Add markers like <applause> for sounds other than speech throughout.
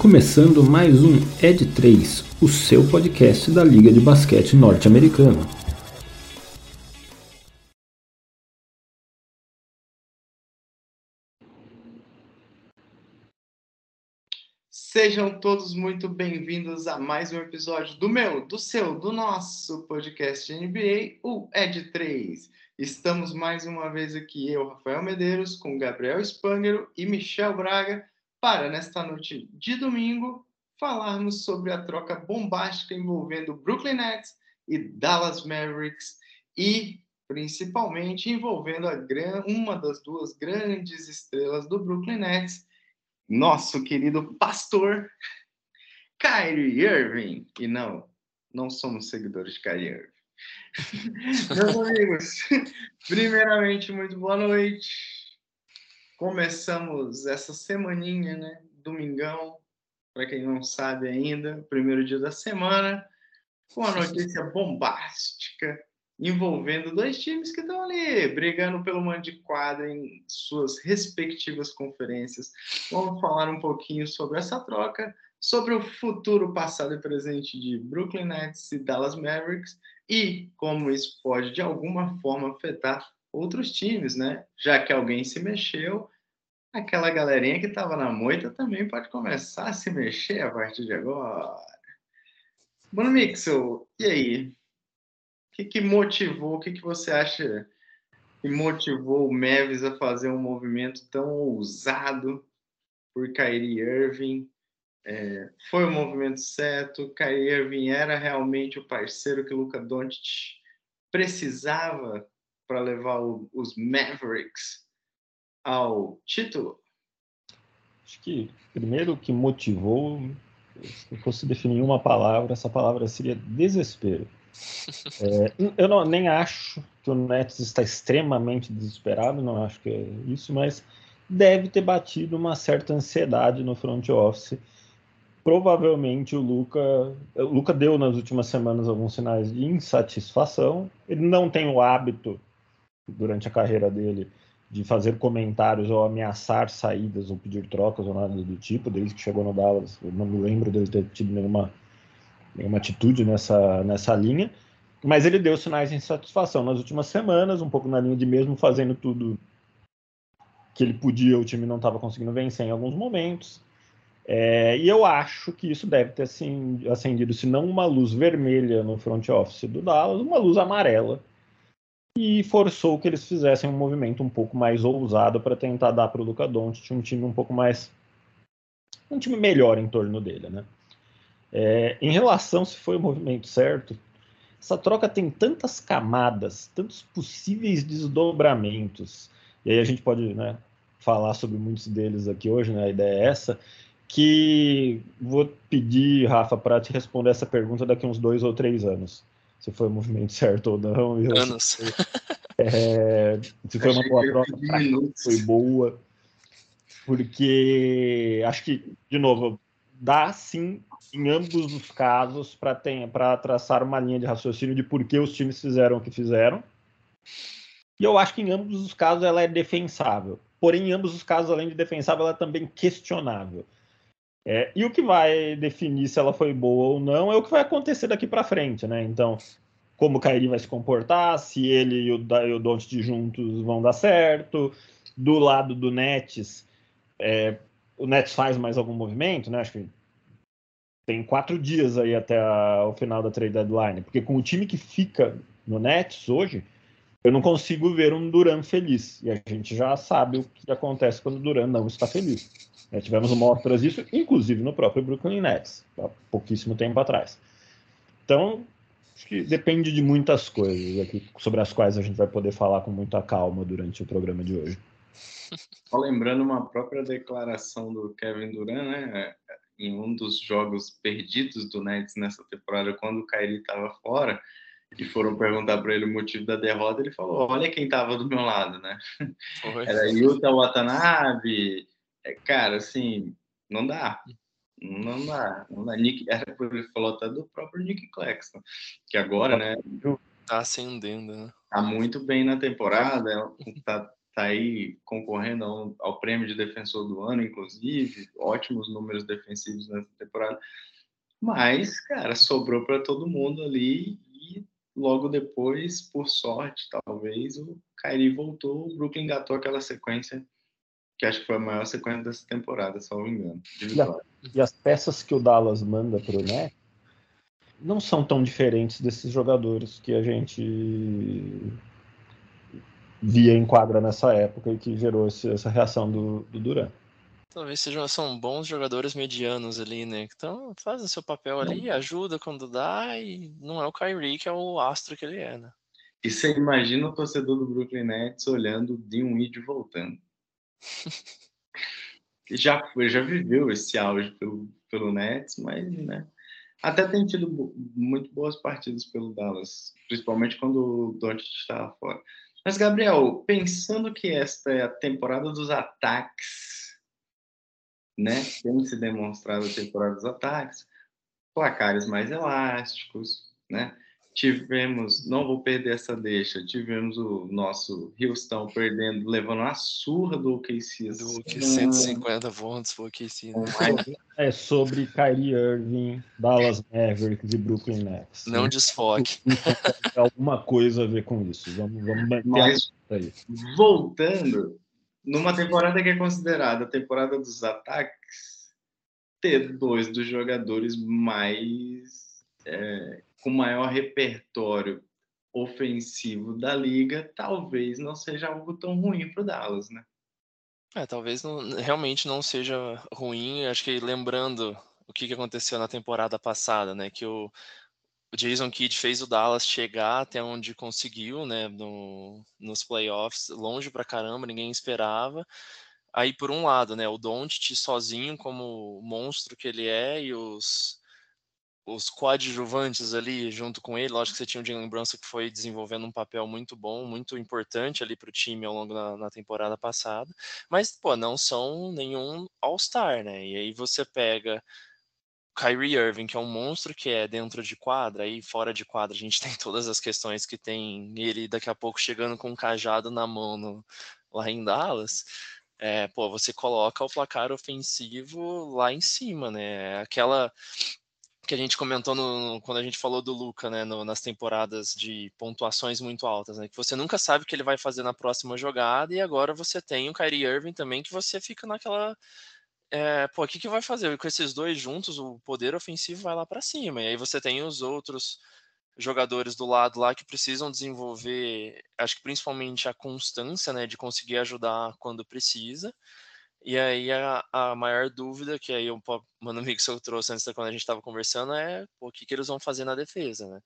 começando mais um Ed 3, o seu podcast da Liga de Basquete Norte-Americana. Sejam todos muito bem-vindos a mais um episódio do meu, do seu, do nosso podcast NBA, o Ed 3. Estamos mais uma vez aqui, eu, Rafael Medeiros, com Gabriel Spangero e Michel Braga, para, nesta noite de domingo, falarmos sobre a troca bombástica envolvendo Brooklyn Nets e Dallas Mavericks e principalmente envolvendo a gran... uma das duas grandes estrelas do Brooklyn Nets, nosso querido pastor Kyrie Irving. E não, não somos seguidores de Kyrie Irving. <laughs> Meus amigos, <laughs> primeiramente, muito boa noite começamos essa semaninha, né? Domingão, para quem não sabe ainda, primeiro dia da semana, com uma notícia bombástica envolvendo dois times que estão ali brigando pelo mando de quadra em suas respectivas conferências. Vamos falar um pouquinho sobre essa troca, sobre o futuro passado e presente de Brooklyn Nets e Dallas Mavericks e como isso pode de alguma forma afetar outros times, né? Já que alguém se mexeu, aquela galerinha que estava na moita também pode começar a se mexer a partir de agora. Bruno Mixel, e aí? O que, que motivou, o que, que você acha que motivou o Mavis a fazer um movimento tão ousado por Kyrie Irving? É, foi o movimento certo? Kyrie Irving era realmente o parceiro que o Luca Doncic precisava para levar o, os Mavericks ao título? Acho que primeiro o que motivou, se fosse definir uma palavra, essa palavra seria desespero. <laughs> É, eu não, nem acho que o Nets está extremamente desesperado, não acho que é isso, mas deve ter batido uma certa ansiedade no front office. Provavelmente o Luca, o Luca deu nas últimas semanas alguns sinais de insatisfação. Ele não tem o hábito durante a carreira dele de fazer comentários ou ameaçar saídas ou pedir trocas ou nada do tipo, desde que chegou no Dallas. Eu não me lembro dele ter tido nenhuma, nenhuma atitude nessa, nessa linha. Mas ele deu sinais de insatisfação nas últimas semanas, um pouco na linha de mesmo fazendo tudo que ele podia, o time não estava conseguindo vencer em alguns momentos. É, e eu acho que isso deve ter assim, acendido, se não uma luz vermelha no front office do Dallas, uma luz amarela e forçou que eles fizessem um movimento um pouco mais ousado para tentar dar para o Luca Doncic um time um pouco mais um time melhor em torno dele, né? É, em relação se foi o movimento certo, essa troca tem tantas camadas, tantos possíveis desdobramentos, e aí a gente pode né, falar sobre muitos deles aqui hoje, né? A ideia é essa, que vou pedir, Rafa, para te responder essa pergunta daqui uns dois ou três anos se foi o movimento <laughs> certo ou não. Anos. É, se foi uma boa troca, foi boa. Porque acho que, de novo, dá sim, em ambos os casos, para traçar uma linha de raciocínio de por que os times fizeram o que fizeram. E eu acho que em ambos os casos ela é defensável. Porém, em ambos os casos, além de defensável, ela é também questionável. É, e o que vai definir se ela foi boa ou não é o que vai acontecer daqui para frente, né? Então, como o Kairi vai se comportar, se ele e o, e o juntos vão dar certo. Do lado do Nets, é, o Nets faz mais algum movimento, né? Acho que tem quatro dias aí até a, o final da trade deadline, porque com o time que fica no Nets hoje, eu não consigo ver um Duran feliz. E a gente já sabe o que acontece quando o Duran não está feliz. É, tivemos mostras disso, inclusive no próprio Brooklyn Nets, há pouquíssimo tempo atrás. Então, acho que depende de muitas coisas aqui, sobre as quais a gente vai poder falar com muita calma durante o programa de hoje. Só lembrando uma própria declaração do Kevin Durant, né? Em um dos jogos perdidos do Nets nessa temporada, quando o Kyrie estava fora, e foram perguntar para ele o motivo da derrota, ele falou: Olha quem estava do meu lado, né? Foi. Era Yuta Watanabe, é, cara, assim, não dá. Não dá. Não dá. Nick, ele falou até do próprio Nick Claxton, que agora, né? Tá ascendendo, né? Tá muito bem na temporada, é tá, tá está aí concorrendo ao, ao, prêmio de defensor do ano, inclusive, ótimos números defensivos nessa temporada. Mas, cara, sobrou para todo mundo ali e logo depois, por sorte, talvez, o Kyrie voltou, o Brooklyn engatou aquela sequência que acho que foi a maior sequência dessa temporada, se não me engano. E, a, e, as peças que o Dallas manda para o Net não são tão diferentes desses jogadores que a gente via em quadra nessa época e que gerou esse, essa reação do, do Duran. Talvez sejam são bons jogadores medianos ali, né? Então fazem seu papel ali, ajuda quando dá e não é o Kyrie que é o astro que ele é, né? E você imagina o torcedor do Brooklyn Nets olhando de um Weed voltando. <laughs> já já viveu esse auge pelo, pelo Nets, mas né, até tem tido muito boas partidas pelo Dallas, principalmente quando o Doncic estava fora. Mas, Gabriel, pensando que esta é a temporada dos ataques, né? Tem se demonstrado a temporada dos ataques, placares mais elásticos, né? Tivemos, não vou perder essa deixa, tivemos o nosso Houston perdendo, levando a surra do OKC. Do OKC, 150 pontos pro OKC. Né? É sobre Kyrie Irving, Dallas Mavericks e Brooklyn Nets. Não né? desfoque. alguma coisa a ver com isso. Vamos, vamos Mas, aí. voltando, numa temporada que é considerada a temporada dos ataques, ter dois dos jogadores mais é, com maior repertório ofensivo da liga, talvez não seja algo tão ruim para o Dallas, né? É, talvez não, realmente não seja ruim. Acho que lembrando o que, aconteceu na temporada passada, né? Que o, o Jason Kidd fez o Dallas chegar até onde conseguiu, né? No, nos playoffs, longe pra caramba, ninguém esperava. Aí, por um lado, né? O Doncic sozinho, como monstro que ele é, e os os coadjuvantes ali junto com ele. Lógico que você tinha o Jalen Brunson que foi desenvolvendo um papel muito bom, muito importante ali para o time ao longo da na temporada passada, mas pô, não são nenhum All-Star, né? E aí você pega Kyrie Irving, que é um monstro que é dentro de quadra, e fora de quadra a gente <laughs> tem todas as questões que tem ele daqui a pouco chegando com um cajado na mão no, lá em Dallas. É, pô, você coloca o placar ofensivo lá em cima, né? Aquela que a gente comentou no, quando a gente falou do Luca, né, no, nas temporadas de pontuações muito altas, né, que você nunca sabe o que ele vai fazer na próxima jogada, e agora você tem o Kyrie Irving também, que você fica naquela. É, pô, o que, que vai fazer? Com esses dois juntos, o poder ofensivo vai lá para cima, e aí você tem os outros jogadores do lado lá que precisam desenvolver, acho que principalmente a constância, né, de conseguir ajudar quando precisa. E aí a, a maior dúvida que aí o mano eu trouxe antes da quando a gente estava conversando é pô, o que, que eles vão fazer na defesa, né?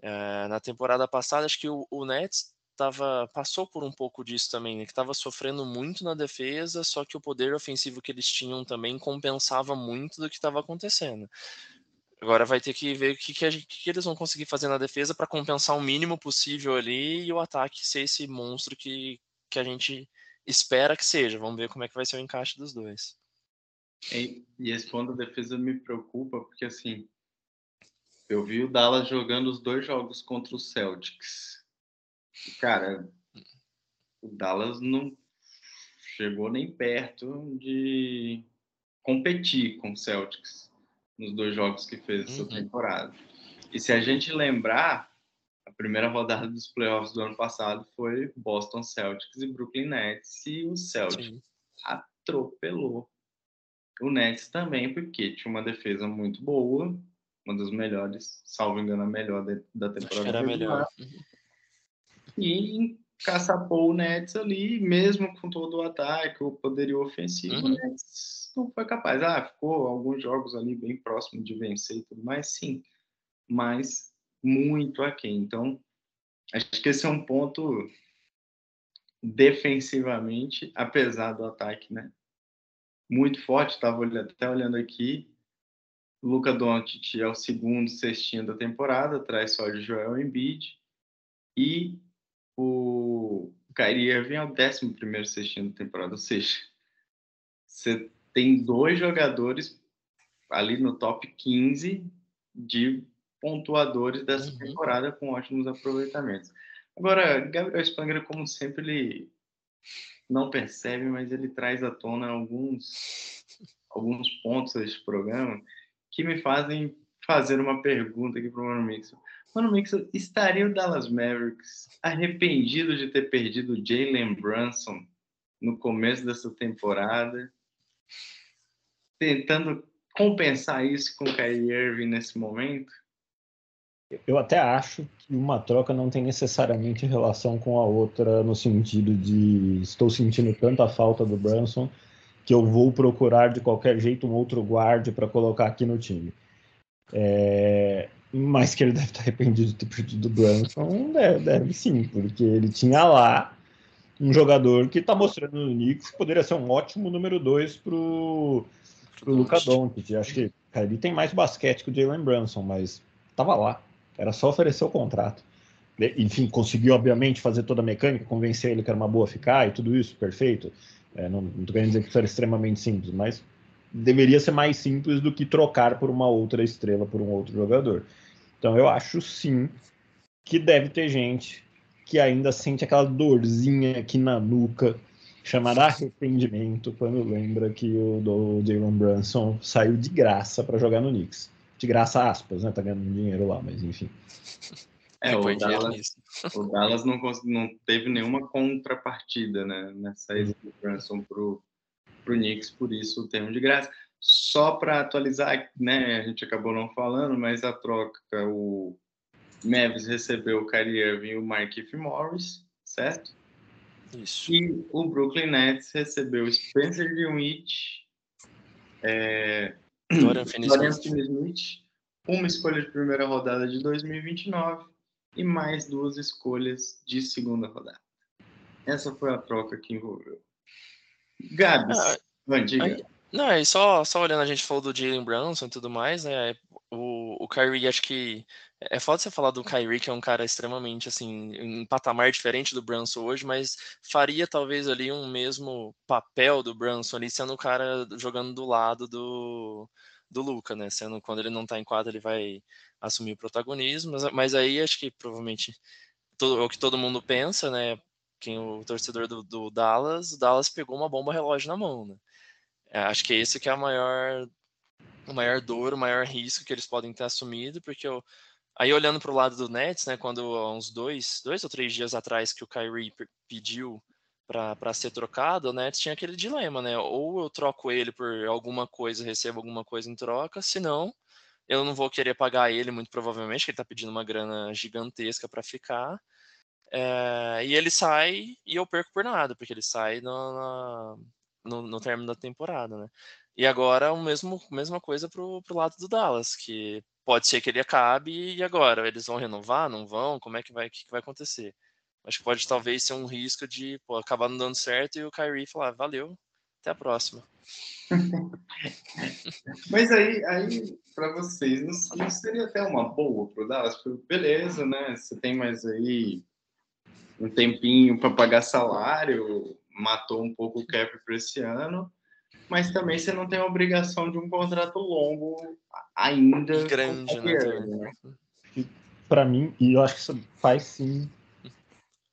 É, na temporada passada, acho que o, o Nets tava, passou por um pouco disso também, né? Que estava sofrendo muito na defesa, só que o poder ofensivo que eles tinham também compensava muito do que estava acontecendo. Agora vai ter que ver o que, que, gente, que, eles vão conseguir fazer na defesa para compensar o mínimo possível ali e o ataque ser esse monstro que, que a gente espera que seja. Vamos ver como é que vai ser o encaixe dos dois. E, e esse ponto da defesa me preocupa, porque assim, eu vi o Dallas jogando os dois jogos contra o Celtics. E, cara, o Dallas não chegou nem perto de competir com o Celtics nos dois jogos que fez essa uhum. temporada. E se a gente lembrar, primeira rodada dos playoffs do ano passado foi Boston Celtics e Brooklyn Nets e o Celtics Sim. atropelou o Nets também porque tinha uma defesa muito boa, uma das melhores, salvo engano a melhor da temporada. Era melhor. E caçapou o Nets ali, mesmo com todo o ataque, o poderio ofensivo, uhum. o Nets não foi capaz. Ah, ficou alguns jogos ali bem próximo de vencer e tudo mais, sim. Mas muito aquém. Então, acho que esse é um ponto defensivamente, apesar do ataque, né? Muito forte, estava até olhando aqui. Luca Doncic é o segundo cestinho da temporada, atrás só de Joel Embiid. E o Kyrie Irving é o décimo primeiro cestinho da temporada. Ou seja, você tem dois jogadores ali no top 15 de pontuadores dessa uhum. temporada com ótimos aproveitamentos. Agora, Gabriel Spangler, como sempre, ele não percebe, mas ele traz à tona alguns, alguns pontos desse programa que me fazem fazer uma pergunta aqui para o Mano Mixon. Mano Mixon, estaria o Dallas Mavericks arrependido de ter perdido Jalen Brunson no começo dessa temporada, tentando compensar isso com o Kyrie Irving nesse momento? Eu até acho que uma troca não tem necessariamente relação com a outra, no sentido de estou sentindo tanta falta do Brunson que eu vou procurar de qualquer jeito um outro guarde para colocar aqui no time. É, mas que ele deve estar arrependido <laughs> de ter perdido o Brunson, deve, deve, sim, porque ele tinha lá um jogador que está mostrando no Knicks que poderia ser um ótimo número 2 para o Luca Doncic. Acho que ele tem mais basquete que o Jalen Brunson, mas estava lá. Era só oferecer o contrato. Enfim, conseguiu, obviamente, fazer toda a mecânica, convencer ele que era uma boa ficar e tudo isso, perfeito. É, não estou querendo dizer que isso era extremamente simples, mas deveria ser mais simples do que trocar por uma outra estrela, por um outro jogador. Então, eu acho sim que deve ter gente que ainda sente aquela dorzinha aqui na nuca, chamada arrependimento, quando lembra que o do Jalen Brunson saiu de graça para jogar no Knicks de graça aspas, né? Tá ganhando dinheiro lá, mas enfim. É, o Dallas, o Dallas não, não teve nenhuma contrapartida, né? Nessa ida do Brunson pro, pro Knicks, por isso o termo de graça. Só para atualizar, né? A gente acabou não falando, mas a troca, o Mavis recebeu o Kyrie Irving e o Markieff Morris, certo? Isso. E o Brooklyn Nets recebeu Spencer Dinwiddie, é, <clears throat> Dorian Finney-Smith, uma escolha de primeira rodada de 2029 e mais duas escolhas de segunda rodada. Essa foi a troca que envolveu. Gabs, ah, diga. Não, é só, só olhando, a gente falou do Jalen Brunson e tudo mais, né? O, o Kyrie, acho que é foda você falar do Kyrie, que é um cara extremamente, assim, em patamar diferente do Brunson hoje, mas faria talvez ali um mesmo papel do Brunson ali, sendo o cara jogando do lado do, do Luca, né? Sendo quando ele não tá em quadra, ele vai assumir o protagonismo, mas, mas aí acho que provavelmente todo, é o que todo mundo pensa, né? Quem o torcedor do, do Dallas, o Dallas pegou uma bomba relógio na mão, né? É, acho que é esse que é a maior, a maior dor, o maior risco que eles podem ter assumido, porque eu, Aí olhando para o lado do Nets, né, quando há uns dois, dois ou três dias atrás que o Kyrie pediu para ser trocado, o Nets tinha aquele dilema, né? Ou eu troco ele por alguma coisa, recebo alguma coisa em troca, senão eu não vou querer pagar ele, muito provavelmente, que ele está pedindo uma grana gigantesca para ficar. É, e ele sai e eu perco por nada, porque ele sai no, no, no término da temporada, né? E agora o mesmo mesma coisa pro, pro lado do Dallas, que pode ser que ele acabe e agora eles vão renovar, não vão? Como é que vai, que, que vai acontecer? Acho que pode talvez ser um risco de pô, acabar não dando certo e o Kyrie falar, valeu, até a próxima. <laughs> Mas aí, aí para vocês, não, não, seria até uma boa para o Dallas? Beleza, né? Você tem mais aí um tempinho para pagar salário, matou um pouco o cap para esse ano mas também você não tem a obrigação de um contrato longo ainda. Grande, né? Para mim, e eu acho que isso faz sim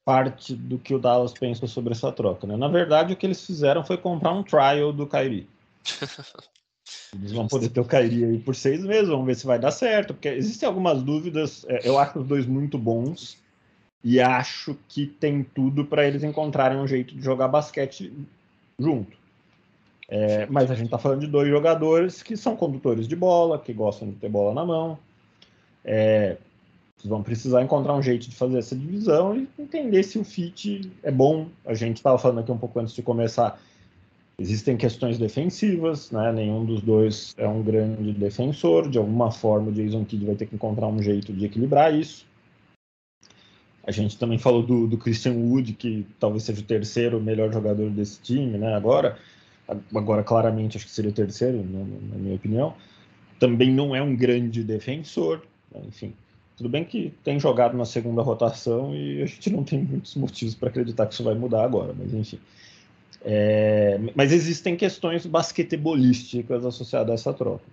parte do que o Dallas pensa sobre essa troca. Né? Na verdade, o que eles fizeram foi comprar um trial do Kyrie. <laughs> Eles vão poder ter o Kyrie aí por seis meses, vamos ver se vai dar certo, porque existem algumas dúvidas. É, eu acho os dois muito bons e acho que tem tudo para eles encontrarem um jeito de jogar basquete junto. É, mas a gente está falando de dois jogadores que são condutores de bola, que gostam de ter bola na mão. É, vão precisar encontrar um jeito de fazer essa divisão e entender se o fit é bom. A gente estava falando aqui um pouco antes de começar. Existem questões defensivas, né? nenhum dos dois é um grande defensor. De alguma forma, o Jason Kidd vai ter que encontrar um jeito de equilibrar isso. A gente também falou do, do Christian Wood, que talvez seja o terceiro melhor jogador desse time, né? Agora, agora claramente acho que seria o terceiro, né, na minha opinião. Também não é um grande defensor, né, enfim. Tudo bem que tem jogado na segunda rotação e a gente não tem muitos motivos para acreditar que isso vai mudar agora, mas enfim. É, mas existem questões basquetebolísticas associadas a essa troca.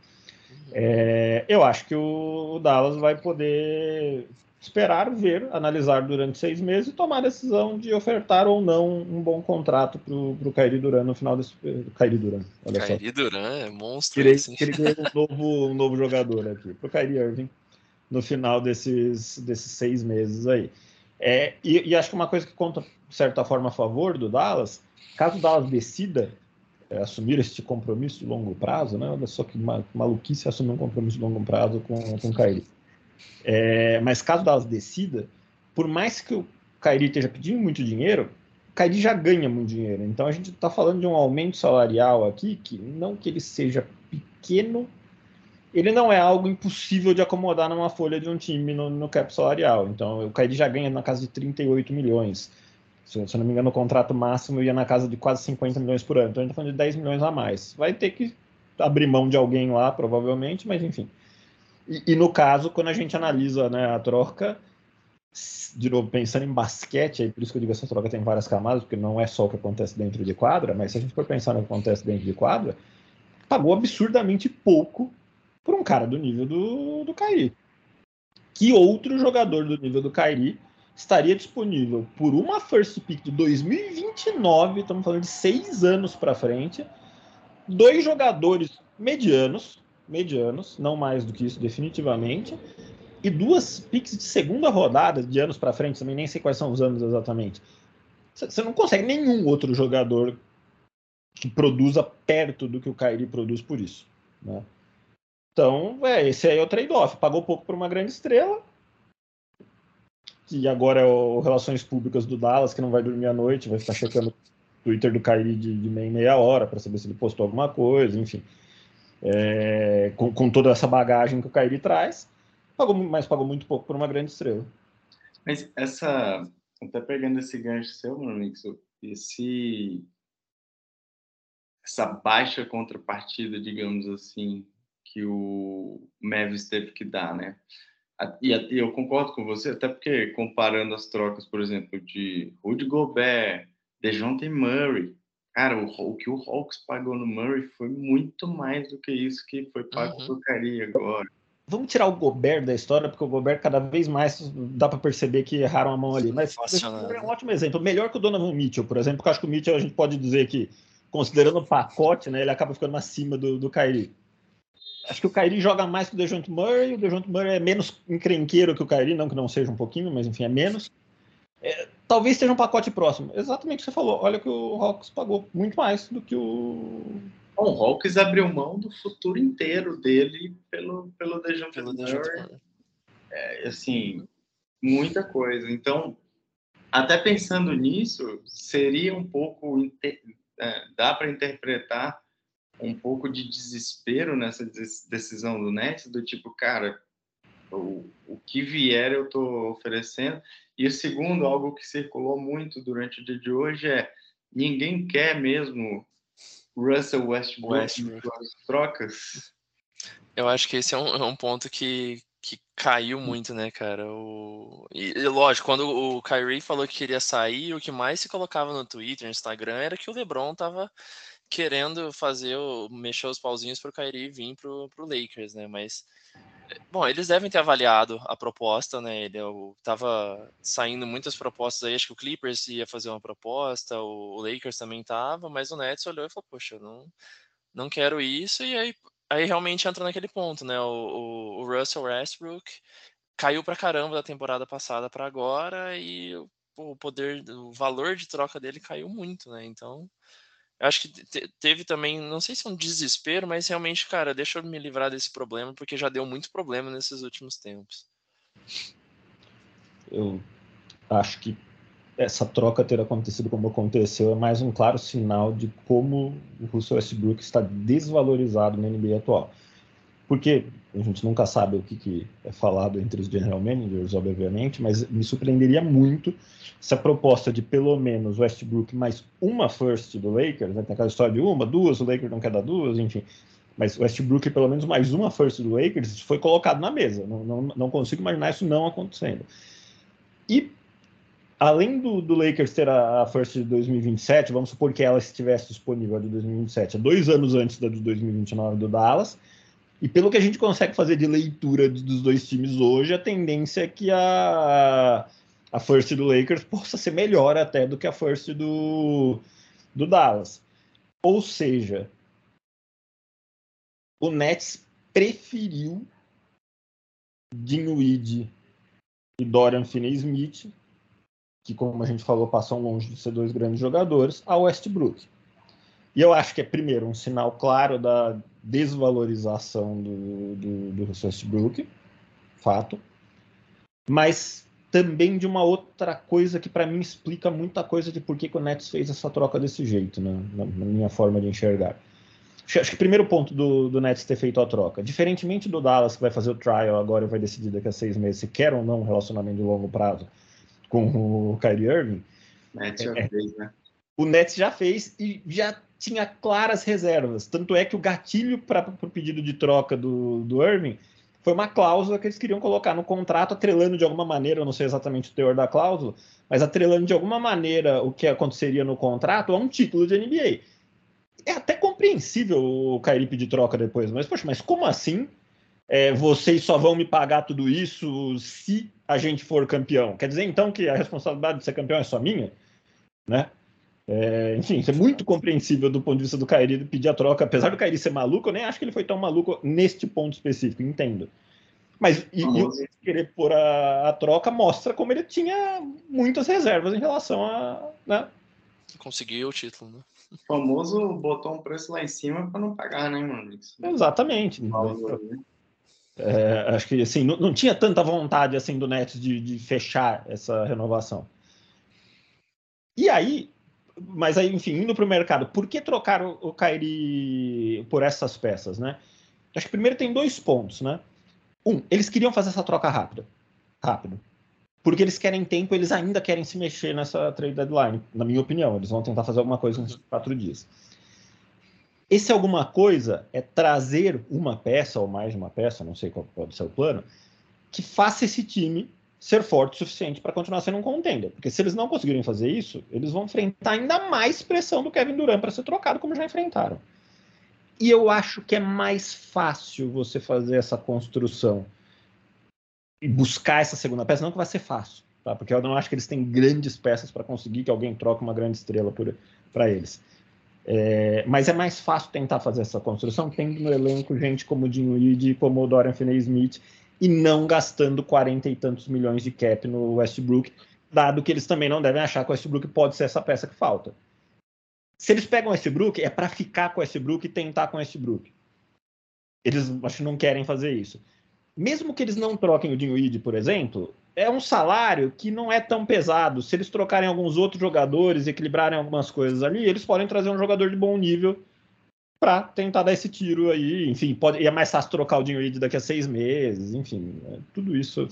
É, eu acho que o Dallas vai poder esperar, ver, analisar durante seis meses e tomar a decisão de ofertar ou não um bom contrato para o Kairi Duran no final desse. Kairi Duran, olha Kairi só. Duran é monstro. Queria, queria um novo, um novo jogador aqui, para o Kairi Irving no final desses, desses seis meses aí. É, e, e, acho que uma coisa que conta, de certa forma, a favor do Dallas, caso o Dallas decida é, assumir este compromisso de longo prazo, né? Olha só que maluquice assumir um compromisso de longo prazo com, com o Kyrie. É, mas caso Dallas decida, por mais que o Kyrie esteja pedindo muito dinheiro, o Kyrie já ganha muito dinheiro. Então a gente está falando de um aumento salarial aqui, que não que ele seja pequeno, ele não é algo impossível de acomodar numa folha de um time no, no cap salarial. Então o Kyrie já ganha na casa de 38 milhões. Se, se eu não me engano, o contrato máximo ia na casa de quase 50 milhões por ano. Então a gente está falando de 10 milhões a mais. Vai ter que abrir mão de alguém lá, provavelmente, mas enfim. E, no caso, quando a gente analisa né, a troca, de novo, pensando em basquete, aí por isso que eu digo que essa troca tem várias camadas, porque não é só o que acontece dentro de quadra, mas se a gente for pensar no que acontece dentro de quadra, pagou absurdamente pouco por um cara do nível do, do Kairi. Que outro jogador do nível do Kairi estaria disponível por uma first pick de 2029, estamos falando de seis anos para frente, dois jogadores medianos, medianos, não mais do que isso, definitivamente. E duas picks de segunda rodada, de anos para frente, também nem sei quais são os anos exatamente. Você não consegue nenhum outro jogador que produza perto do que o Kyrie produz por isso. Né? Então, é, esse aí é o trade-off. Pagou pouco por uma grande estrela, que agora é o Relações Públicas do Dallas, que não vai dormir à noite, vai ficar checando o Twitter do Kyrie de, de meia, meia hora para saber se ele postou alguma coisa, enfim é, com, com, toda essa bagagem que o Kairi traz, pagou, mas pagou muito pouco por uma grande estrela. Mas essa, até pegando esse gancho seu, Mix, esse essa baixa contrapartida, digamos assim, que o Mavis teve que dar, né? E eu concordo com você, até porque comparando as trocas, por exemplo, de Rudy Gobert, DeJounte Murray, Cara, o, o, que o Hawks pagou no Murray foi muito mais do que isso que foi pago uhum. por Cari agora. Vamos tirar o Gobert da história, porque o Gobert cada vez mais dá para perceber que erraram a mão ali. Mas é um ótimo exemplo. Melhor que o Donovan Mitchell, por exemplo, porque eu acho que o Mitchell a gente pode dizer que, considerando o pacote, né, ele acaba ficando acima do, do Kyrie. Acho que o Kyrie joga mais que o DeJounte Murray, o DeJounte Murray é menos encrenqueiro que o Kyrie, não que não seja um pouquinho, mas enfim, é menos. É, talvez esteja um pacote próximo. Exatamente o que você falou. Olha que o Hawks pagou muito mais do que o. Bom, o Hawks abriu mão do futuro inteiro dele pelo, pelo Dejounte Murray. É, assim, muita coisa. Então, até pensando nisso, seria um pouco. É, dá para interpretar um pouco de desespero nessa decisão do Nets, do tipo, cara, o, o que vier eu estou oferecendo. E o segundo, algo que circulou muito durante o dia de hoje é ninguém quer mesmo Russell Westbrook, Westbrook. nas trocas. Eu acho que esse é um, é um ponto que, que caiu muito, né, cara? O... E, e, lógico, quando o Kyrie falou que queria sair, o que mais se colocava no Twitter, no Instagram, era que o LeBron tava querendo fazer o, mexer os pauzinhos para o Kyrie vir pro, pro Lakers, né? Mas Bom, eles devem ter avaliado a proposta, né? Ele tava saindo muitas propostas aí, acho que o Clippers ia fazer uma proposta, o Lakers também tava, mas o Nets olhou e falou, poxa, não, não quero isso, e aí, aí realmente entra naquele ponto, né? O, o, o Russell Westbrook caiu pra caramba da temporada passada para agora e o poder, o valor de troca dele caiu muito, né? Então acho que te, teve também, não sei se é um desespero, mas realmente, cara, deixa eu me livrar desse problema, porque já deu muito problema nesses últimos tempos. Eu acho que essa troca ter acontecido como aconteceu é mais um claro sinal de como o Russell Westbrook está desvalorizado na NBA atual. Porque a gente nunca sabe o que, que é falado entre os general managers, obviamente, mas me surpreenderia muito se a proposta de pelo menos Westbrook mais uma first do Lakers, né, tem aquela história de uma, duas, o Lakers não quer dar duas, enfim, mas Westbrook pelo menos mais uma first do Lakers foi colocado na mesa. Não, não, não consigo imaginar isso não acontecendo. E além do, do Lakers ter a, a, first de 2027, vamos supor que ela estivesse disponível de 2027, dois anos antes da de 2029 do Dallas, E pelo que a gente consegue fazer de leitura dos dois times hoje, a tendência é que a, a first do Lakers possa ser melhor até do que a first do, do Dallas. Ou seja, o Nets preferiu Dinwiddie e Dorian Finney-Smith, que como a gente falou, passam longe de ser dois grandes jogadores, a Westbrook. E eu acho que é, primeiro, um sinal claro da desvalorização do, do, do Westbrook, fato, mas também de uma outra coisa que para mim explica muita coisa de por que, que, o Nets fez essa troca desse jeito, né, na, na minha forma de enxergar. Acho que o primeiro ponto do, do Nets ter feito a troca, diferentemente do Dallas, que vai fazer o trial agora e vai decidir daqui a seis meses se quer ou não um relacionamento de longo prazo com o Kyrie Irving. Nets já é, fez, né? O Nets já fez e já tinha claras reservas. Tanto é que o gatilho para o pedido de troca do, do Irving foi uma cláusula que eles queriam colocar no contrato, atrelando de alguma maneira, eu não sei exatamente o teor da cláusula, mas atrelando de alguma maneira o que aconteceria no contrato a um título de NBA. É até compreensível o Kyrie pedir troca depois, mas, poxa, mas como assim é, vocês só vão me pagar tudo isso se a gente for campeão? Quer dizer, então, que a responsabilidade de ser campeão é só minha? Né? É, enfim, isso é muito compreensível do ponto de vista do Kairi pedir a troca. Apesar do Kairi ser maluco, eu nem acho que ele foi tão maluco neste ponto específico, entendo. Mas e, e o querer pôr a, a, troca mostra como ele tinha muitas reservas em relação a. Né? Conseguiu o título, né? O famoso botou um preço lá em cima para não pagar, né, mano? Isso. Exatamente. É, acho que assim, não, não, tinha tanta vontade assim do Nets de, de fechar essa renovação. E aí, mas aí, enfim, indo para o mercado, por que trocar o, o Kairi por essas peças, né? Acho que primeiro tem dois pontos, né? Um, eles queriam fazer essa troca rápida, rápido, porque eles querem tempo, eles ainda querem se mexer nessa trade deadline, na minha opinião, eles vão tentar fazer alguma coisa nos quatro dias. Esse alguma coisa é trazer uma peça ou mais de uma peça, não sei qual pode ser o plano, que faça esse time ser forte o suficiente para continuar sendo um contender. Porque se eles não conseguirem fazer isso, eles vão enfrentar ainda mais pressão do Kevin Durant para ser trocado, como já enfrentaram. E eu acho que é mais fácil você fazer essa construção e buscar essa segunda peça, não que vai ser fácil, tá? Porque eu não acho que eles têm grandes peças para conseguir que alguém troque uma grande estrela para eles. É, mas é mais fácil tentar fazer essa construção tendo no elenco gente como o Dinwiddie, como o Dorian Finney-Smith e não gastando 40 e tantos milhões de cap no Westbrook, dado que eles também não devem achar que o Westbrook pode ser essa peça que falta. Se eles pegam o Westbrook, é para ficar com o Westbrook e tentar com o Westbrook. Eles acho que não querem fazer isso. Mesmo que eles não troquem o Dinwiddie, por exemplo, é um salário que não é tão pesado. Se eles trocarem alguns outros jogadores, equilibrarem algumas coisas ali, eles podem trazer um jogador de bom nível para tentar dar esse tiro aí. Enfim, pode, é mais fácil trocar o Dinwiddie daqui a seis meses. Enfim, é, tudo isso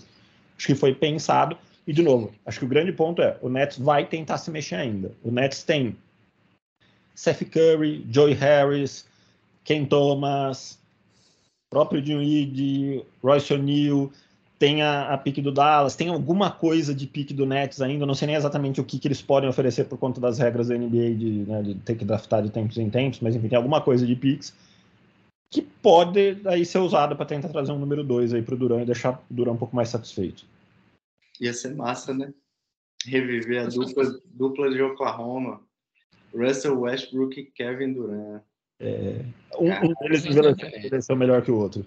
acho que foi pensado. E, de novo, acho que o grande ponto é o Nets vai tentar se mexer ainda. O Nets tem Seth Curry, Joey Harris, Ken Thomas, próprio Dinwiddie, Royce O'Neal, tem a, a pique do Dallas, tem alguma coisa de pique do Nets ainda, não sei nem exatamente o que, que eles podem oferecer por conta das regras da NBA de, né, de ter que draftar de tempos em tempos, mas enfim, tem alguma coisa de picks que pode aí ser usada para tentar trazer um número 2 aí pro Duran e deixar o Duran um pouco mais satisfeito. Ia ser massa, né? Reviver a dupla, dupla de Oklahoma. Russell Westbrook e Kevin Durant. É, um, um deles envelheceu melhor que o outro.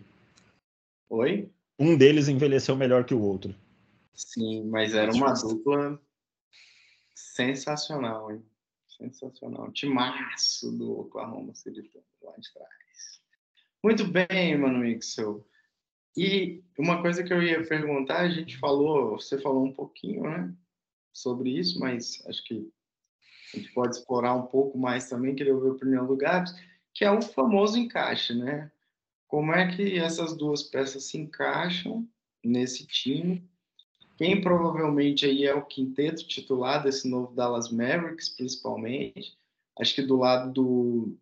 Oi? Um deles envelheceu melhor que o outro. Sim, mas era uma dupla sensacional, hein? Sensacional. Timaço do Oklahoma City lá de trás. Muito bem, mano Mixel. E uma coisa que eu ia perguntar, a gente falou, você falou um pouquinho, né, sobre isso, mas acho que a gente pode explorar um pouco mais também, queria ouvir a opinião do Gabs, que é o famoso encaixe, né? Como é que essas duas peças se encaixam nesse time? Quem provavelmente aí é o quinteto titular desse novo Dallas Mavericks, principalmente? Acho que do lado do,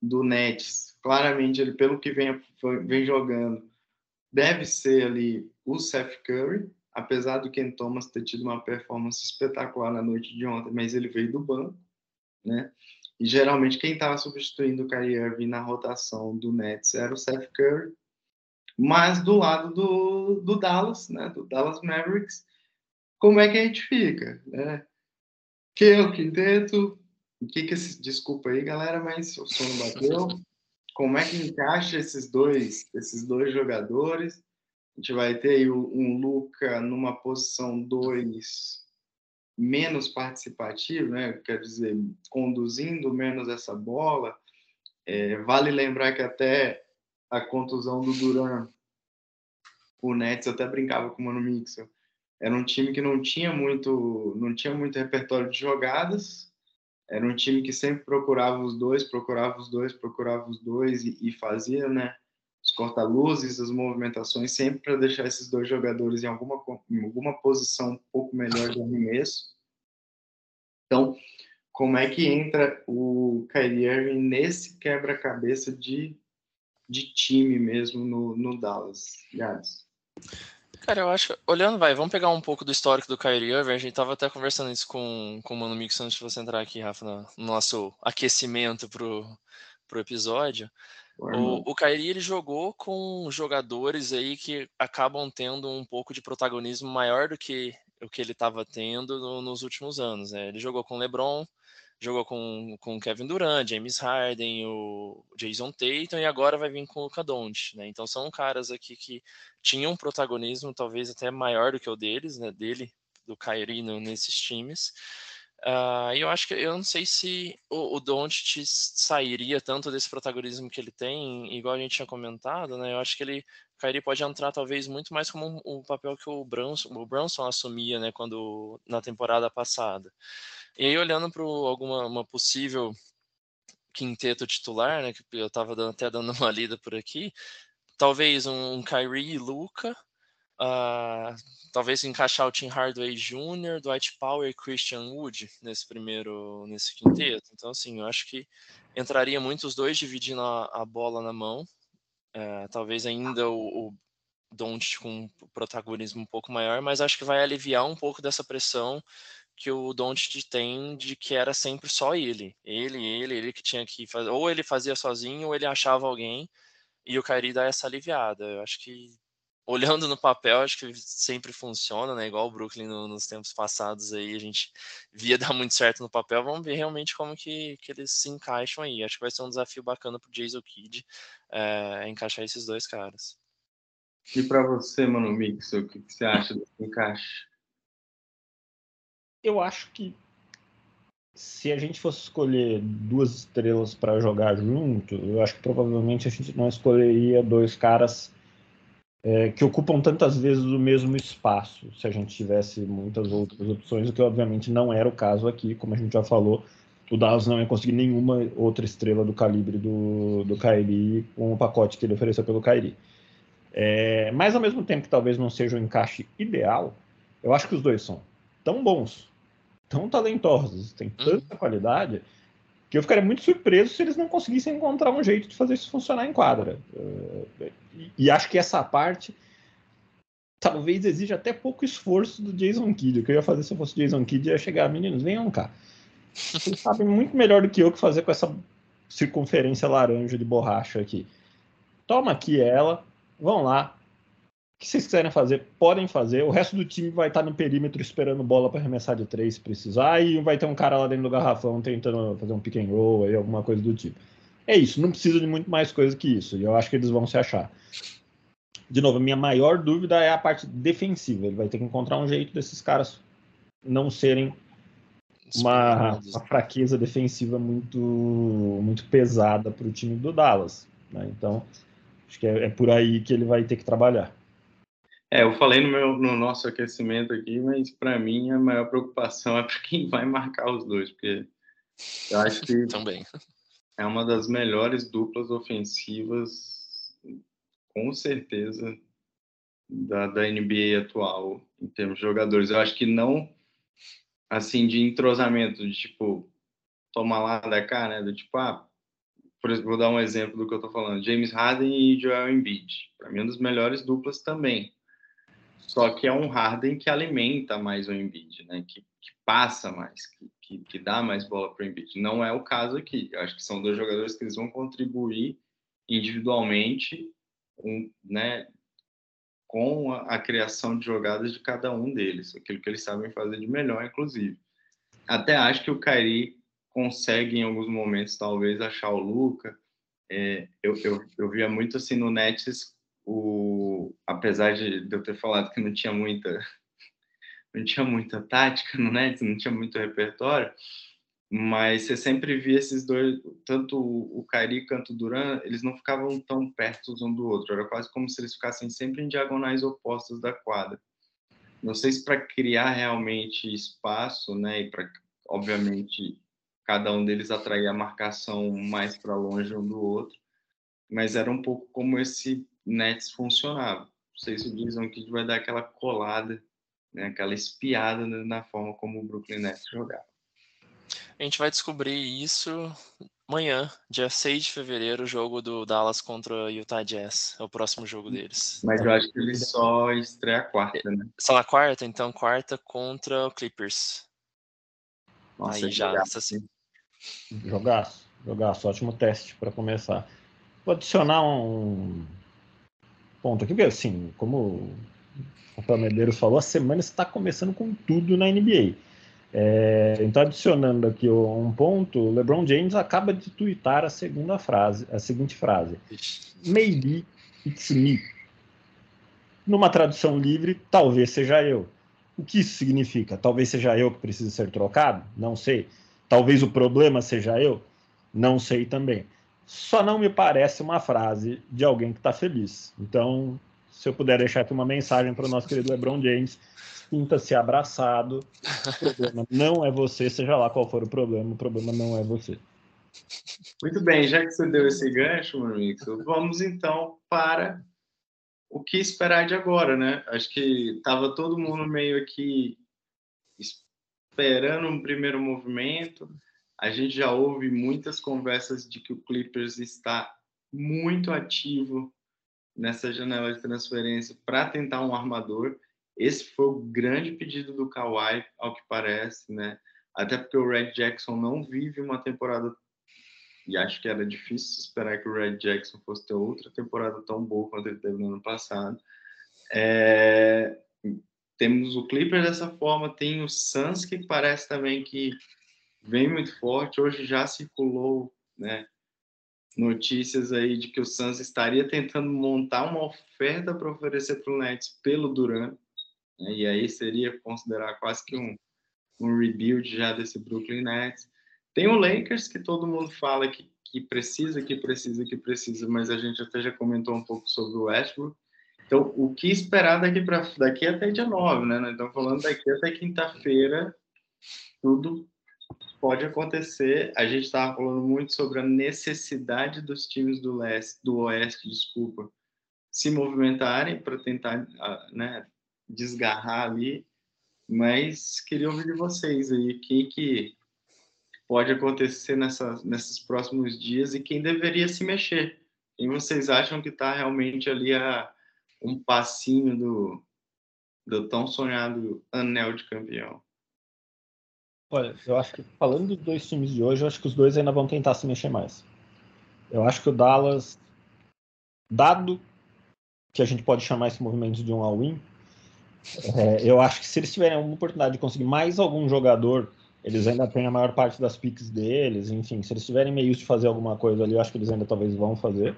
do Nets, claramente ele, pelo que vem, vem jogando, deve ser ali o Seth Curry, apesar do Ken Thomas ter tido uma performance espetacular na noite de ontem, mas ele veio do banco, né? E geralmente quem estava substituindo o Kyrie Irving na rotação do Nets era o Seth Curry, mas do lado do, do Dallas, né, do Dallas Mavericks, como é que a gente fica? Né? Que é o quinteto? O que que desculpa aí, galera, mas o sono bateu. Como é que encaixa esses dois, esses dois jogadores? A gente vai ter aí um Luca numa posição 2 menos participativo, né? quer dizer, conduzindo menos essa bola. É, vale lembrar que até a contusão do Duran, o Nets até brincava com o Mano Mixel, era um time que não tinha muito, não tinha muito repertório de jogadas, era um time que sempre procurava os dois, procurava os dois, procurava os dois e, e fazia, né? Os corta-luzes, as movimentações, sempre para deixar esses dois jogadores em alguma, em alguma posição um pouco melhor de arremesso. Então, como é que entra o Kyrie Irving nesse quebra-cabeça de, de time mesmo no, no Dallas, Gabs? Cara, eu acho, olhando, vai, vamos pegar um pouco do histórico do Kyrie Irving, a gente tava até conversando isso com, com o Mano Mix antes de você entrar aqui, Rafa, no, no nosso aquecimento pro, pro episódio. O, o Kyrie, ele jogou com jogadores aí que acabam tendo um pouco de protagonismo maior do que o que ele estava tendo no, nos últimos anos. Né? Ele jogou com LeBron, jogou com, com Kevin Durant, James Harden, o Jason Tatum e agora vai vir com o Luka Doncic, né? Então são caras aqui que tinham um protagonismo talvez até maior do que o deles, né? Dele, do Kyrie nesses times. Uh, eu acho que eu não sei se o, o Doncic sairia tanto desse protagonismo que ele tem, igual a gente tinha comentado, né? Eu acho que ele, Kyrie pode entrar talvez muito mais como o um, um papel que o Brunson, o Brunson assumia, né? Quando na temporada passada. E aí olhando para alguma uma possível quinteto titular, né? Que eu estava até dando <laughs> uma lida por aqui, talvez um, um Kyrie e Luca. Uh, talvez encaixar o Tim Hardaway Jr., Dwight Powell e Christian Wood nesse primeiro, nesse quinteto. Então, assim, eu acho que entraria muito os dois dividindo a, a bola na mão. É, talvez ainda o, o Don't com protagonismo um pouco maior, mas acho que vai aliviar um pouco dessa pressão que o Don't tem de que era sempre só ele. Ele, ele, ele que tinha que fazer. Ou ele fazia sozinho, ou ele achava alguém, e o Kairi dá essa aliviada. Eu acho que olhando no papel, acho que sempre funciona, né? Igual o Brooklyn no, nos tempos passados aí, a gente <laughs> via dar muito certo no papel. Vamos ver realmente como que, que eles se encaixam aí. Acho que vai ser um desafio bacana pro Jason Kidd é, encaixar esses dois caras. E para você, Mano Mix, o que, que você acha desse encaixe? Eu acho que se a gente fosse escolher duas estrelas para jogar junto, eu acho que provavelmente a gente não escolheria dois caras é, que ocupam tantas vezes o mesmo espaço, se a gente tivesse muitas outras opções, o que obviamente não era o caso aqui, como a gente já falou, o Dallas não ia conseguir nenhuma outra estrela do calibre do, do Kyrie com o pacote que ele ofereceu pelo Kyrie. É, mas ao mesmo tempo que talvez não seja o encaixe ideal, eu acho que os dois são tão bons, tão talentosos, têm uhum. tanta qualidade, que eu ficaria muito surpreso se eles não conseguissem encontrar um jeito de fazer isso funcionar em quadra. É, e, acho que essa parte talvez exija até pouco esforço do Jason Kidd. O que eu ia fazer se eu fosse Jason Kidd ia chegar, meninos, venham cá. Vocês sabem muito melhor do que eu o que fazer com essa circunferência laranja de borracha aqui. Toma aqui ela, vão lá. O que vocês quiserem fazer, podem fazer. O resto do time vai estar no perímetro esperando bola para arremessar de três se precisar. E vai ter um cara lá dentro do garrafão tentando fazer um pick and roll, aí, alguma coisa do tipo. É isso, não precisa de muito mais coisa que isso. E eu acho que eles vão se achar. De novo, a minha maior dúvida é a parte defensiva. Ele vai ter que encontrar um jeito desses caras não serem uma, uma fraqueza defensiva muito, muito pesada para o time do Dallas. Né? Então, acho que é, é, por aí que ele vai ter que trabalhar. É, eu falei no, meu, no nosso aquecimento aqui, mas para mim a maior preocupação é para <laughs> quem vai marcar os dois, porque eu acho que também é uma das melhores duplas ofensivas, com certeza, da, da NBA atual, em termos de jogadores. Eu acho que não, assim, de entrosamento, de tipo, tomar lá da cá, né? Do tipo, ah, por exemplo, vou dar um exemplo do que eu tô falando: James Harden e Joel Embiid. Para mim, é uma das melhores duplas também. Só que é um Harden que alimenta mais o Embiid, né? Que, que passa mais, que, que, que, dá mais bola para o Embiid. Não é o caso aqui. Eu acho que são dois jogadores que eles vão contribuir individualmente, um, né? Com a, a criação de jogadas de cada um deles, aquilo que eles sabem fazer de melhor, inclusive. Até acho que o Kyrie consegue em alguns momentos talvez achar o Luca. É, eu, eu, eu via muito assim no Nets o apesar de, eu ter falado que não tinha muita <laughs> não tinha muita tática <laughs> no Nets, não tinha muito repertório, mas você sempre via esses dois, tanto o Kyrie quanto o Duran, eles não ficavam tão perto um do outro, era quase como se eles ficassem sempre em diagonais opostas da quadra. Não sei se para criar realmente espaço, né, e para obviamente cada um deles atrair a marcação mais para longe um do outro, mas era um pouco como esse Nets funcionava. Não sei se o Jason Kidd vai dar aquela colada, né, aquela espiada na forma como o Brooklyn Nets jogava. A gente vai descobrir isso amanhã, dia 6 de fevereiro, o jogo do Dallas contra o Utah Jazz. É o próximo jogo deles. Mas eu acho que ele só estreia quarta, né? Só na quarta? Então, quarta contra o Clippers. Nossa, Aí já, assim. Jogaço, jogaço. Ótimo teste para começar. Vou adicionar um ponto aqui, porque assim, como o Rafael Medeiros falou, a semana está começando com tudo na NBA. É, então, adicionando aqui um ponto, LeBron James acaba de twittar a segunda frase, a seguinte frase: Maybe it's me. Numa tradução livre, talvez seja eu. O que isso significa? Talvez seja eu que precise ser trocado? Não sei. Talvez o problema seja eu? Não sei também. Só não me parece uma frase de alguém que está feliz. Então, se eu puder deixar aqui uma mensagem para o nosso querido LeBron James, sinta-se abraçado. O problema <laughs> não é você, seja lá qual for o problema, o problema não é você. Muito bem, já que você deu esse gancho, amigo, vamos então para o que esperar de agora, né? Acho que estava todo mundo meio aqui esperando um primeiro movimento, a gente já ouve muitas conversas de que o Clippers está muito ativo nessa janela de transferência para tentar um armador. Esse foi o grande pedido do Kawhi, ao que parece, né? Até porque o Red Jackson não vive uma temporada e acho que era difícil esperar que o Red Jackson fosse ter outra temporada tão boa quanto ele teve no ano passado. É... Temos o Clippers dessa forma, tem o Suns que parece também que vem muito forte. Hoje já circulou né, notícias aí de que o Suns estaria tentando montar uma oferta para oferecer para o Nets pelo Durant. Né, e aí seria considerar quase que um, um rebuild já desse Brooklyn Nets. Tem o Lakers, que todo mundo fala que, que precisa, que precisa, que precisa, mas a gente até já comentou um pouco sobre o Westbrook. Então, o que esperar daqui, para daqui até dia 9, né? Nós estamos falando daqui até quinta-feira, tudo pode acontecer. A gente estava falando muito sobre a necessidade dos times do leste, do oeste, desculpa, se movimentarem para tentar, né, desgarrar ali. Mas queria ouvir de vocês aí, o que pode acontecer nesses próximos dias e quem deveria se mexer. Quem vocês acham que está realmente ali a um passinho do, do tão sonhado anel de campeão? Olha, eu acho que falando dos dois times de hoje, eu acho que os dois ainda vão tentar se mexer mais. Eu acho que o Dallas, dado que a gente pode chamar esse movimento de um all-in, é, eu acho que se eles tiverem uma oportunidade de conseguir mais algum jogador, eles ainda têm a maior parte das picks deles, enfim, se eles tiverem meios de fazer alguma coisa ali, eu acho que eles ainda talvez vão fazer.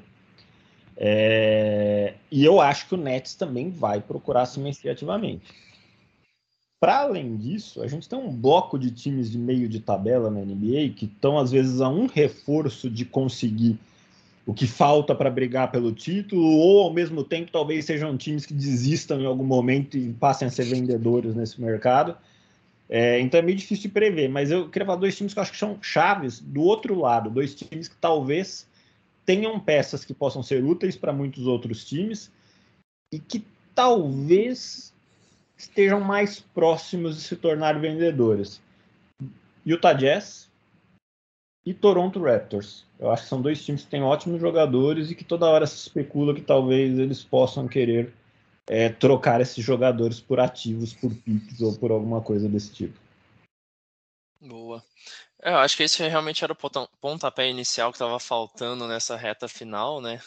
É, e eu acho que o Nets também vai procurar se mexer ativamente. Para além disso, a gente tem um bloco de times de meio de tabela na NBA que estão, às vezes, a um reforço de conseguir o que falta para brigar pelo título, ou ao mesmo tempo, talvez sejam times que desistam em algum momento e passem a ser vendedores nesse mercado. É, então é meio difícil de prever, mas eu queria falar dois times que eu acho que são chaves do outro lado, dois times que talvez tenham peças que possam ser úteis para muitos outros times e que talvez estejam mais próximos de se tornar vendedores. Utah Jazz e Toronto Raptors. Eu acho que são dois times que têm ótimos jogadores e que toda hora se especula que talvez eles possam querer é, trocar esses jogadores por ativos, por picks ou por alguma coisa desse tipo. Boa. É, eu acho que esse realmente era o pontapé inicial que estava faltando nessa reta final, né?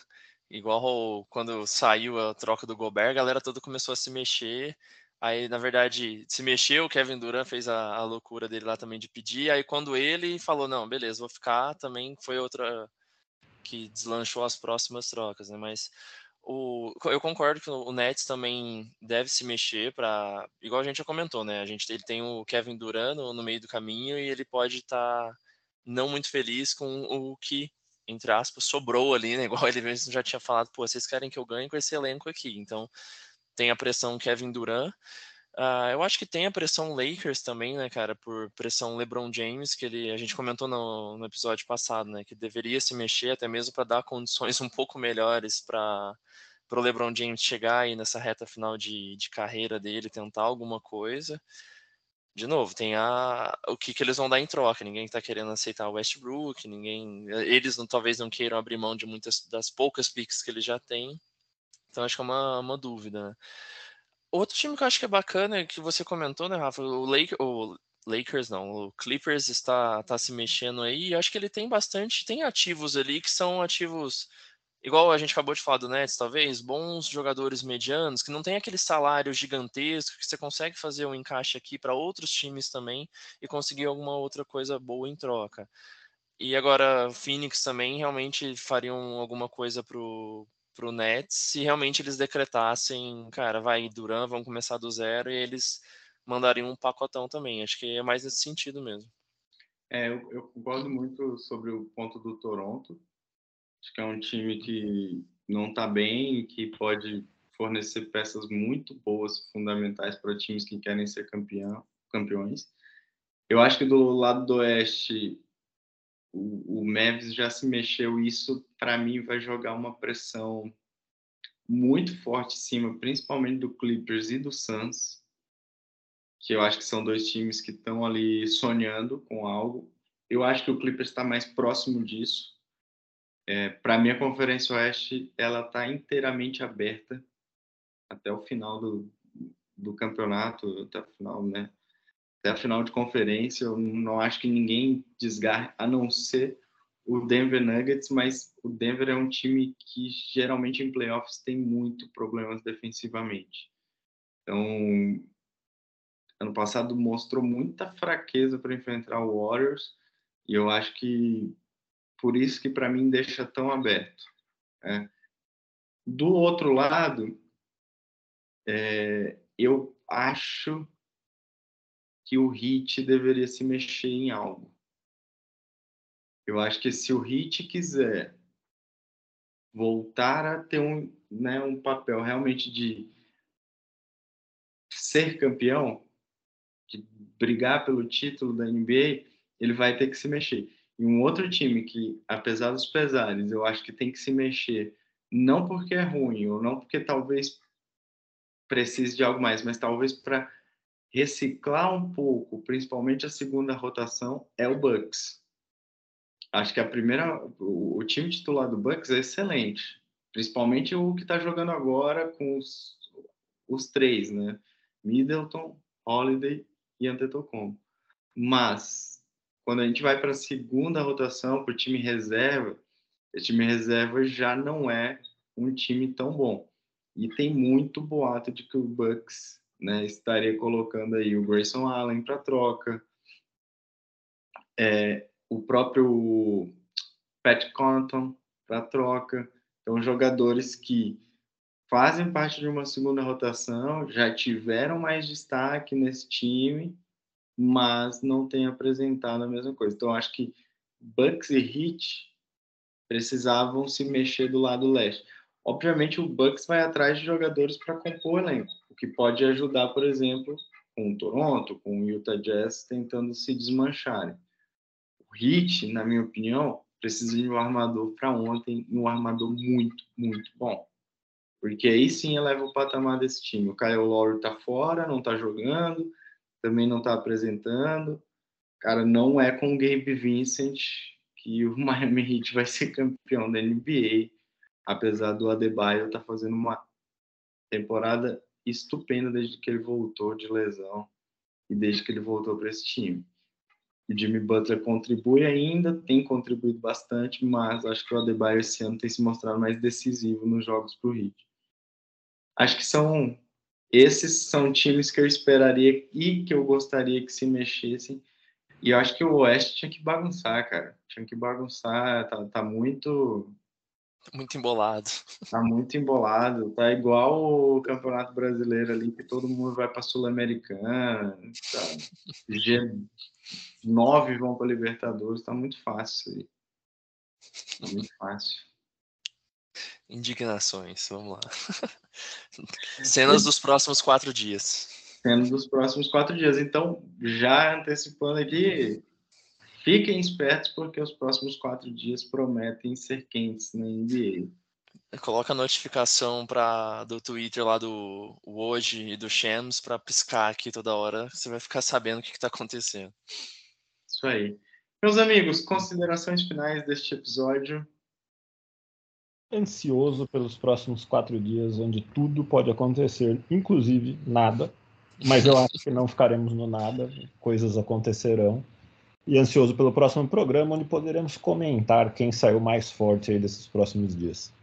Igual quando saiu a troca do Gobert, a galera toda começou a se mexer. Aí, na verdade, se mexeu, o Kevin Durant fez a, a loucura dele lá também de pedir. Aí, quando ele falou, não, beleza, vou ficar, também foi outra que deslanchou as próximas trocas, né? Mas o, eu concordo que o Nets também deve se mexer para, igual a gente já comentou, né? A gente ele tem o Kevin Durant no, no meio do caminho e ele pode estar tá não muito feliz com o que entre aspas sobrou ali, né? <laughs> Igual ele mesmo já tinha falado, pô, vocês querem que eu ganhe com esse elenco aqui? Então tem a pressão Kevin Durant. Uh, eu acho que tem a pressão Lakers também, né, cara, por pressão LeBron James, que ele a gente comentou no, no episódio passado, né, que deveria se mexer até mesmo para dar condições <laughs> um pouco melhores para o LeBron James chegar aí nessa reta final de, de carreira dele, tentar alguma coisa. De novo, tem a, o que, que eles vão dar em troca. Ninguém está querendo aceitar o Westbrook, ninguém, eles não, talvez não queiram abrir mão de muitas das poucas picks que eles já têm. Então acho que é uma, uma dúvida. Né? Outro time que eu acho que é bacana, que você comentou, né, Rafa? O, Lake, o Lakers não, o Clippers está, está se mexendo aí. E acho que ele tem bastante, tem ativos ali que são ativos igual a gente acabou de falar do Nets, talvez, bons jogadores medianos, que não tem aquele salário gigantesco, que você consegue fazer um encaixe aqui para outros times também e conseguir alguma outra coisa boa em troca. E agora, Phoenix também realmente fariam alguma coisa pro, pro Nets se realmente eles decretassem, cara, vai Duran, vamos começar do zero e eles mandariam um pacotão também. Acho que é mais nesse sentido mesmo. É, eu, eu concordo muito sobre o ponto do Toronto. Acho que é um time que não está bem que pode fornecer peças muito boas, fundamentais para times que querem ser campeão, campeões. Eu acho que do lado do Oeste, o, o Mavis já se mexeu. Isso, para mim, vai jogar uma pressão muito forte em cima, principalmente do Clippers e do Suns, que eu acho que são dois times que estão ali sonhando com algo. Eu acho que o Clippers está mais próximo disso. É, para mim, a Conferência Oeste ela está inteiramente aberta até o final do, do campeonato, até o final, né? Até a final de conferência, eu não acho que ninguém desgarre, a não ser o Denver Nuggets, mas o Denver é um time que geralmente em playoffs tem muito problemas defensivamente. Então, ano passado mostrou muita fraqueza para enfrentar o Warriors e eu acho que por isso que para mim deixa tão aberto. É. Do outro lado, é, eu acho que o HIT deveria se mexer em algo. Eu acho que se o HIT quiser voltar a ter um, né, um papel realmente de ser campeão, de brigar pelo título da NBA, ele vai ter que se mexer. E um outro time que, apesar dos pesares, eu acho que tem que se mexer, não porque é ruim, ou não porque talvez precise de algo mais, mas talvez para reciclar um pouco, principalmente a segunda rotação, é o Bucks. Acho que a primeira, o, o time titular do Bucks é excelente, principalmente o que está jogando agora com os, os três, né? Middleton, Holiday e Antetokounmpo. Mas quando a gente vai para a segunda rotação, para o time reserva, o time reserva já não é um time tão bom. E tem muito boato de que o Bucks né, estaria colocando aí o Grayson Allen para troca, é, o próprio Pat Compton para troca. Então, jogadores que fazem parte de uma segunda rotação, já tiveram mais destaque nesse time mas não tem apresentado a mesma coisa. Então, acho que Bucks e Heat precisavam se mexer do lado leste. Obviamente, o Bucks vai atrás de jogadores para compor o elenco, o que pode ajudar, por exemplo, com o Toronto, com o Utah Jazz tentando se desmancharem. O Heat, na minha opinião, precisa de um armador para ontem, um armador muito, muito bom. Porque aí sim eleva o patamar desse time. O Kyle Lowry está fora, não está jogando, também não está apresentando. Cara, não é com o Gabe Vincent que o <laughs> Miami Heat vai ser campeão da NBA, apesar do Adebayo estar tá fazendo uma Temporada estupenda desde que ele voltou de lesão e desde que ele voltou para esse time. O Jimmy Butler contribui ainda, tem contribuído bastante, mas acho que o Adebayo esse ano tem se mostrado mais decisivo nos jogos para o Heat. Acho que são esses são times que eu esperaria e que eu gostaria que se mexessem. E eu acho que o Oeste tinha que bagunçar, cara. Tinha que bagunçar, tá, tá muito muito embolado. Tá muito embolado. Tá igual o Campeonato Brasileiro ali, que todo mundo vai para Sul-Americana. Tá? G9 vão para Libertadores. Tá muito fácil. Tá muito fácil. Indignações, vamos lá. <laughs> Cenas dos próximos quatro dias. Cenas dos próximos quatro dias. Então, já antecipando aqui, Fiquem espertos porque os próximos quatro dias prometem ser quentes na NBA. Coloca a notificação pra, do Twitter lá do hoje e do Shams para piscar aqui toda hora. Você vai ficar sabendo o que está acontecendo. Isso aí. Meus amigos, considerações finais deste episódio. Ansioso pelos próximos quatro dias, onde tudo pode acontecer, inclusive nada. Mas eu acho que não ficaremos no nada, coisas acontecerão e ansioso pelo próximo programa, onde poderemos comentar quem saiu mais forte aí desses próximos dias.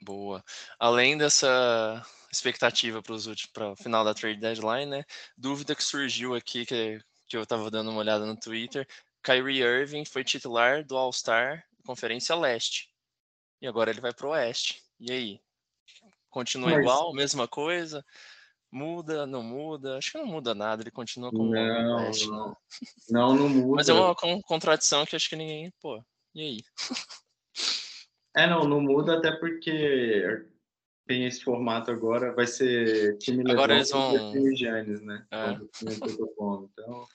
Boa. Além dessa expectativa para o final da trade deadline, né? Dúvida que surgiu aqui, que, que eu estava dando uma olhada no Twitter. Kyrie Irving foi titular do All-Star Conferência Leste. E agora ele vai para o Oeste. E aí? Continua Mas... igual, mesma coisa? Muda, não muda? Acho que não muda nada, ele continua com não, o West, não. Né? não, não muda. Mas é uma contradição que acho que ninguém, pô, e aí? É, não, não muda até porque tem esse formato agora, vai ser time agora eles vão... time Giannis, né? É. Então,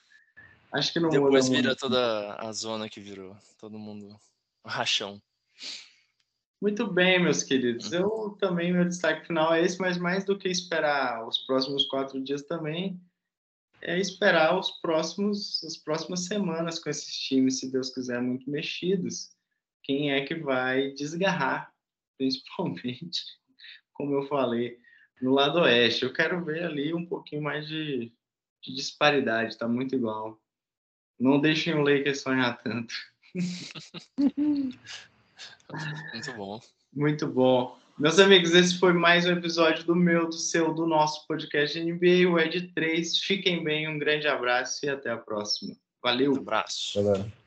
acho que não Depois muda vira muito. toda a zona que virou, todo mundo rachão. Muito bem, meus queridos. Uhum. Eu também, meu destaque final é esse, mas mais do que esperar os próximos quatro dias também, é esperar os próximos, as próximas semanas com esses times, se Deus quiser, muito mexidos. Quem é que vai desgarrar, <laughs> principalmente, como eu falei, no lado oeste. Eu quero ver ali um pouquinho mais de, de disparidade, tá muito igual. Não deixem o Lakers sonhar tanto. <laughs> Muito bom. Muito bom. Meus amigos, esse foi mais um episódio do meu, do seu, do nosso podcast NBA, o Ed 3. Fiquem bem, um grande abraço e até a próxima. Valeu. Um abraço. Galera.